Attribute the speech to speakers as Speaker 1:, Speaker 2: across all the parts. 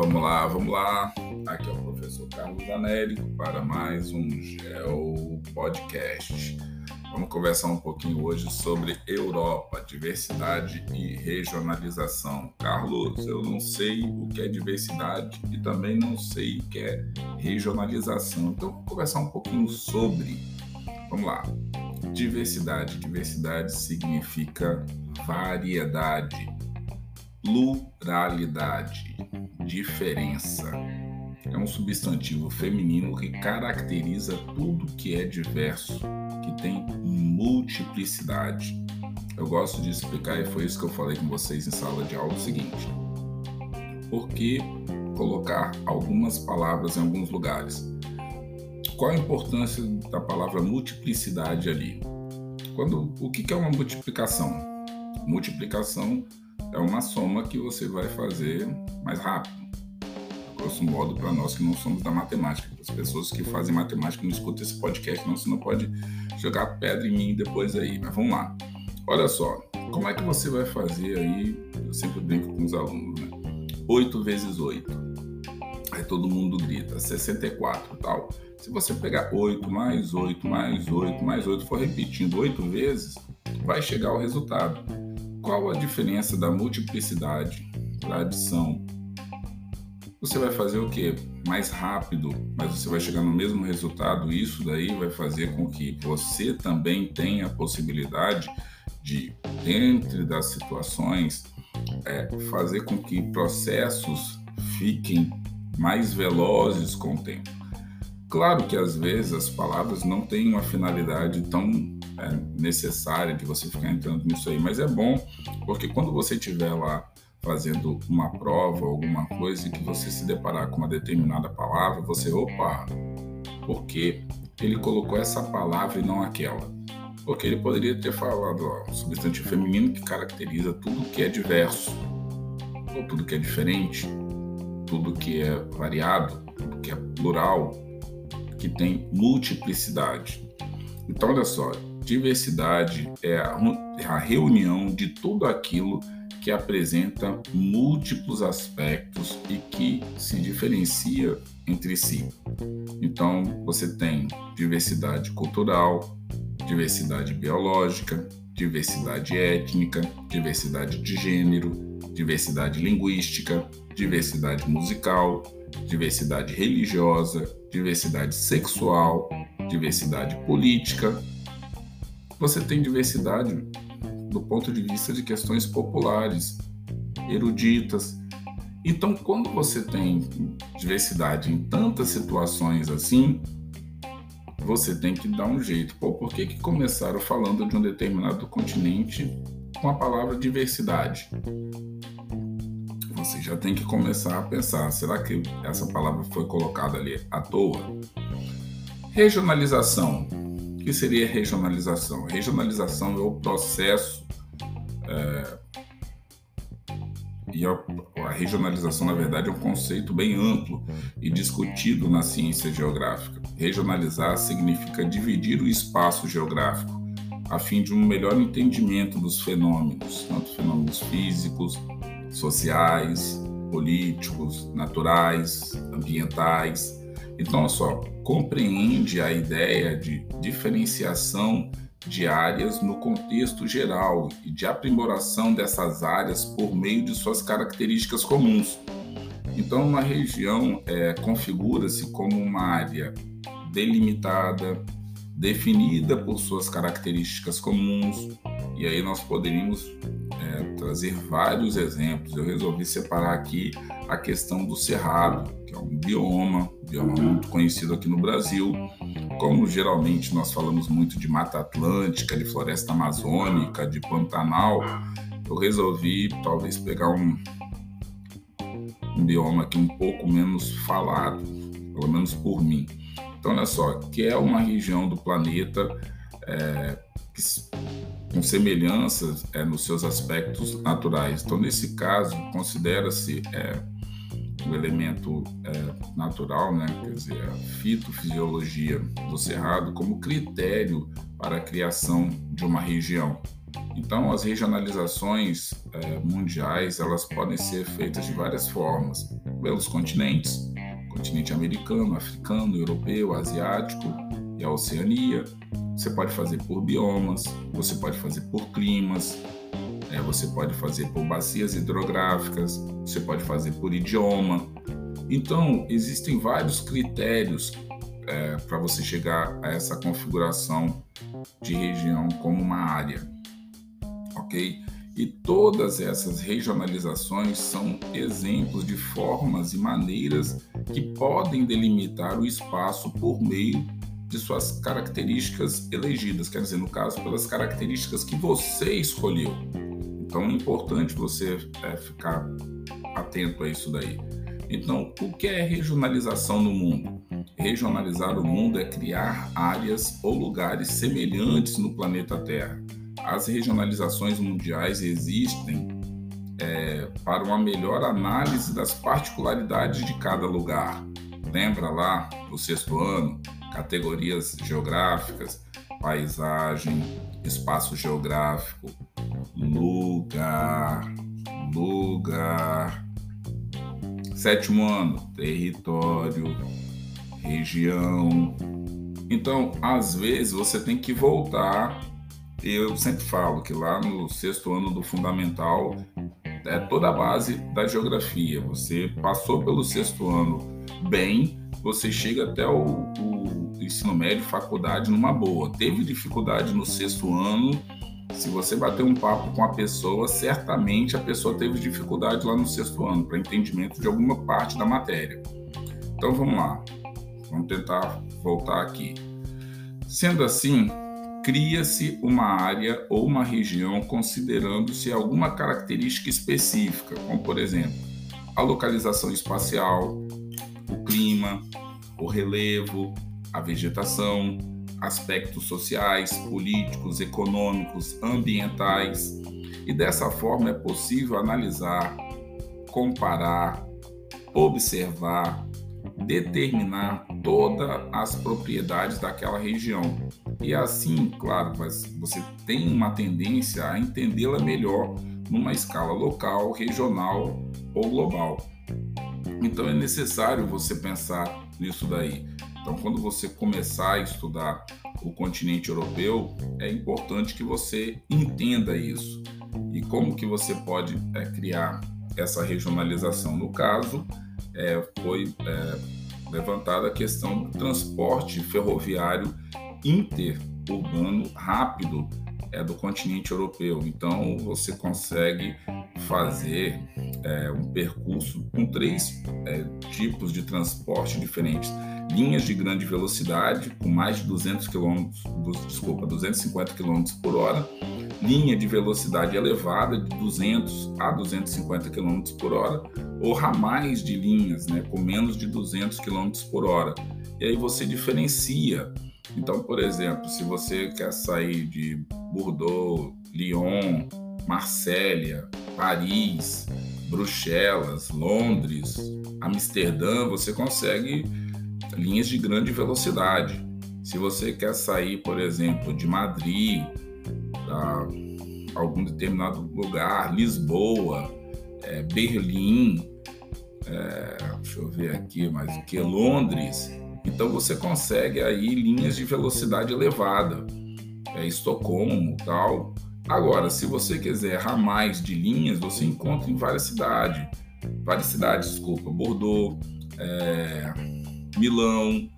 Speaker 1: vamos lá, vamos lá. Aqui é o professor Carlos Anérico para mais um Geo Podcast. Vamos conversar um pouquinho hoje sobre Europa, diversidade e regionalização. Carlos, eu não sei o que é diversidade e também não sei o que é regionalização. Então, vamos conversar um pouquinho sobre. Vamos lá. Diversidade. Diversidade significa variedade pluralidade, diferença. É um substantivo feminino que caracteriza tudo que é diverso, que tem multiplicidade. Eu gosto de explicar, e foi isso que eu falei com vocês em sala de aula, o seguinte. Por que colocar algumas palavras em alguns lugares? Qual a importância da palavra multiplicidade ali? Quando, o que é uma multiplicação? Multiplicação é uma soma que você vai fazer mais rápido. Grosso modo, para nós que não somos da matemática. As pessoas que fazem matemática não escutam esse podcast, não, você não pode jogar pedra em mim depois aí. Mas vamos lá. Olha só, como é que você vai fazer aí? Eu sempre brinco com os alunos, né? 8 vezes 8. Aí todo mundo grita, 64 tal. Se você pegar 8 mais 8 mais 8 mais 8, for repetindo 8 vezes, vai chegar ao resultado. Qual a diferença da multiplicidade para adição? Você vai fazer o que? Mais rápido, mas você vai chegar no mesmo resultado. Isso daí vai fazer com que você também tenha a possibilidade de, dentro das situações, é, fazer com que processos fiquem mais velozes com o tempo. Claro que às vezes as palavras não têm uma finalidade tão é, necessária de você ficar entrando nisso aí, mas é bom porque quando você estiver lá fazendo uma prova, alguma coisa e que você se deparar com uma determinada palavra, você, opa, porque ele colocou essa palavra e não aquela? Porque ele poderia ter falado ó, substantivo feminino que caracteriza tudo que é diverso, ou tudo que é diferente, tudo que é variado, tudo que é plural, que tem multiplicidade. Então, olha só, diversidade é a, reunião de tudo aquilo que apresenta múltiplos aspectos e que se diferencia entre si. Então, você tem diversidade cultural, diversidade biológica, diversidade étnica, diversidade de gênero, diversidade linguística, diversidade musical, diversidade religiosa, diversidade sexual, diversidade política, você tem diversidade do ponto de vista de questões populares, eruditas. Então, quando você tem diversidade em tantas situações assim, você tem que dar um jeito. Pô, por que, que começaram falando de um determinado continente com a palavra diversidade? Você já tem que começar a pensar: será que essa palavra foi colocada ali à toa? Regionalização o que seria regionalização? Regionalização é o processo é, e a, a, regionalização, na verdade, é um conceito bem amplo e discutido na ciência geográfica. Regionalizar significa dividir o espaço geográfico a fim de um melhor entendimento dos fenômenos, tanto fenômenos físicos, sociais, políticos, naturais, ambientais, então, só, compreende a ideia de diferenciação de áreas no contexto geral e de aprimoração dessas áreas por meio de suas características comuns. Então, uma região é, configura-se como uma área delimitada, definida por suas características comuns, e aí nós poderíamos é, trazer vários exemplos. Eu resolvi separar aqui a questão do cerrado, que é um bioma, bioma muito conhecido aqui no Brasil. Como geralmente nós falamos muito de Mata Atlântica, de Floresta Amazônica, de Pantanal, eu resolvi talvez pegar um, um bioma aqui um pouco menos falado, pelo menos por mim. Então, olha só, que é uma região do planeta é, que com semelhanças é, nos seus aspectos naturais. Então, nesse caso, considera-se é, o elemento é, natural, né, quer dizer, a fitofisiologia do cerrado, como critério para a criação de uma região. Então, as regionalizações é, mundiais elas podem ser feitas de várias formas. pelos continentes, continente americano, africano, europeu, asiático e a Oceania. Você pode fazer por biomas, você pode fazer por climas, é, você pode fazer por bacias hidrográficas, você pode fazer por idioma. Então, existem vários critérios é, para você chegar a essa configuração de região como uma área, ok? E todas essas regionalizações são exemplos de formas e maneiras que podem delimitar o espaço por meio de suas características elegidas, quer dizer, no caso, pelas características que você escolheu. Então é importante você é, ficar atento a isso daí. Então, o que é regionalização no mundo? Regionalizar o mundo é criar áreas ou lugares semelhantes no planeta Terra. As regionalizações mundiais existem é, para uma melhor análise das particularidades de cada lugar. Lembra lá, no sexto ano, categorias geográficas, paisagem, espaço geográfico, lugar, lugar. Sétimo ano, território, região. Então, às vezes você tem que voltar. Eu sempre falo que lá no sexto ano do fundamental é toda a base da geografia. Você passou pelo sexto ano bem, você chega até o, o ensino médio, faculdade numa boa. Teve dificuldade no sexto ano, se você bater um papo com a pessoa, certamente a pessoa teve dificuldade lá no sexto ano para entendimento de alguma parte da matéria. Então vamos lá, vamos tentar voltar aqui. Sendo assim, cria-se uma área ou uma região considerando-se alguma característica específica, como por exemplo a localização espacial, o clima, o relevo, a vegetação, aspectos sociais, políticos, econômicos, ambientais, e dessa forma é possível analisar, comparar, observar, determinar todas as propriedades daquela região. E assim, claro, você tem uma tendência a entendê-la melhor numa escala local, regional ou global. Então é necessário você pensar nisso daí. Então, quando você começar a estudar o continente europeu, é importante que você entenda isso e como que você pode é, criar essa regionalização. No caso, é, foi é, levantada a questão do transporte ferroviário interurbano rápido é, do continente europeu. Então, você consegue fazer é, um percurso com três é, tipos de transporte diferentes linhas de grande velocidade com mais de 200 km, desculpa, 250 km por hora, linha de velocidade elevada de 200 a 250 km por hora, ou ramais de linhas né, com menos de 200 km por hora. E aí você diferencia. Então, por exemplo, se você quer sair de Bordeaux, Lyon, Marsella, Paris, Bruxelas, Londres, Amsterdã, você consegue linhas de grande velocidade. Se você quer sair, por exemplo, de Madrid para algum determinado lugar, Lisboa, é, Berlim, é, deixa eu ver aqui mais o que, Londres, então você consegue aí linhas de velocidade elevada, é, Estocolmo, tal. Agora, se você quiser ramais de linhas, você encontra em várias cidades, várias cidades, desculpa, Bordeaux, é, Milão,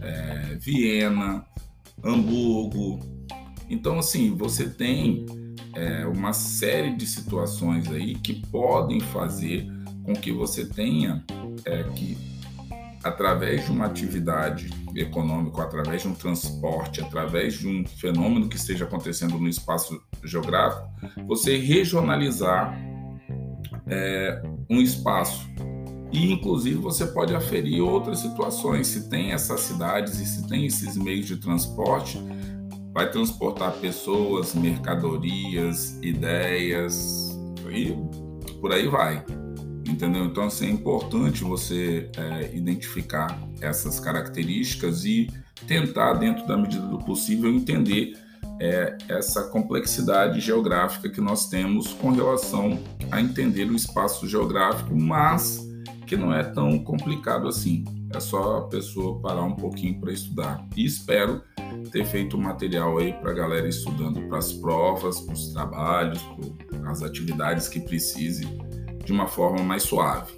Speaker 1: é, Viena, Hamburgo. Então, assim, você tem é, uma série de situações aí que podem fazer com que você tenha é, que, através de uma atividade econômica, através de um transporte, através de um fenômeno que esteja acontecendo no espaço geográfico, você regionalizar é, um espaço e, inclusive, você pode aferir outras situações. Se tem essas cidades e se tem esses meios de transporte, vai transportar pessoas, mercadorias, ideias e por aí vai. Entendeu? Então, assim, é importante você é, identificar essas características e tentar, dentro da medida do possível, entender é, essa complexidade geográfica que nós temos com relação a entender o espaço geográfico, mas que não é tão complicado assim. É só a pessoa parar um pouquinho para estudar. E espero ter feito material aí para a galera estudando para as provas, para os trabalhos, para as atividades que precise de uma forma mais suave.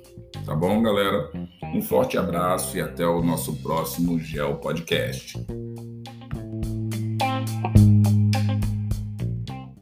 Speaker 1: Tá bom, galera? Um forte abraço e até o nosso próximo Gel Podcast.